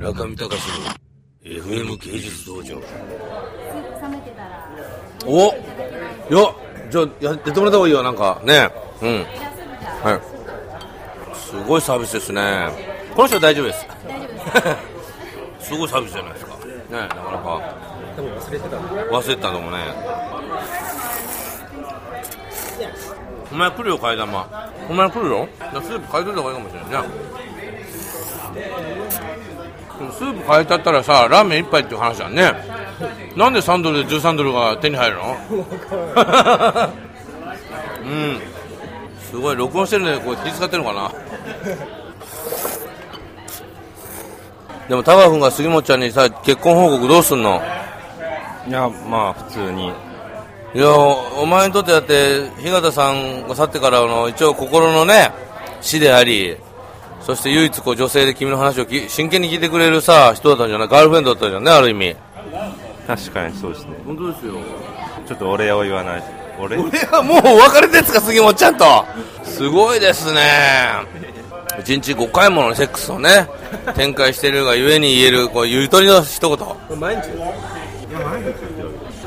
中見隆の FM 芸術道場。およじゃあやってもらった方がいいよなんか。ね。うん。はい。すごいサービスですね。この人は大丈夫です。大丈夫です。すごいサービスじゃないですか。ねなかなか。多分忘れてた忘れてたのもね。お前来るよ替え玉。お前来るよ。スープ変えといた方がいいかもしれないねスープ変えたったらさラーメン一杯っていう話だね。なんで3ドルで13ドルが手に入るの？うん。すごい録音してるのにこう気遣ってるのかな？でも高君が杉本ちゃんにさ結婚報告どうすんの？いやまあ普通に。いやお前にとってだって日向さんが去ってからの一応心のね死でありそして唯一こう女性で君の話をき真剣に聞いてくれるさ人だったんじゃない？ガールフレンドだったんじゃんねある意味。確かにそうですね。本当ですよ。ちょっとお礼を言わない。と俺？俺はもうお別れですか杉本ちゃんと？すごいですね。1日5回ものセックスをね展開してるがゆえに言えるこうゆとりの一言。毎日。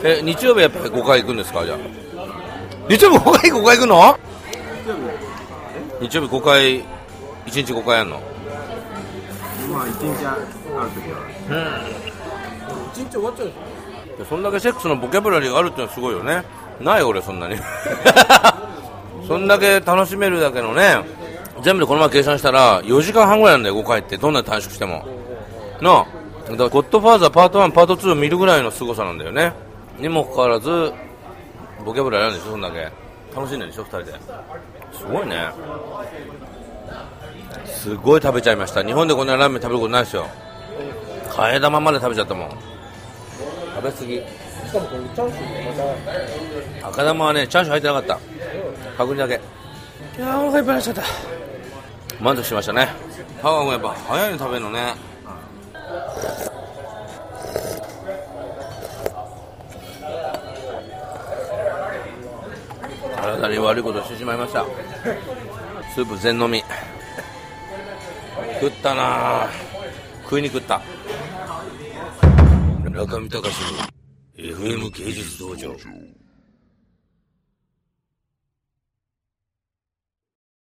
え日曜日やっぱり5回行くんですか？じゃあ。日曜日5回5回行くの？日曜日。5回1日5回やんの？まあ一日ある時は。一日終わっちゃうでそんだけセックスのボキャブラリーがあるってのはすごいよね。ない俺そんなに。そんだけ楽しめるだけのね。全部でこの前計算したら4時間半ぐらいなんだよ5回って。どんなに短縮しても。なあ。だからゴッドファーザーパート1パート2を見るぐらいの凄さなんだよね。にもかかわらずボキャブラリーあるんでしょそんだけ楽しんでるでしょ2人で。すごいね。すごい食べちゃいました。日本でこんなラーメン食べることないですよ。替え玉まで食べちゃったもん。食べ過ぎ。しかもこれチャンスま赤玉はねチャーシュー入ってなかった。角煮だけ。いやーお腹いっぱいになっちゃった。満足しましたね。タワーもやっぱ早いの食べるのね体に悪いことしてしまいました。スープ全飲み。食ったな。食いに食った。中見隆の FM 芸術道場。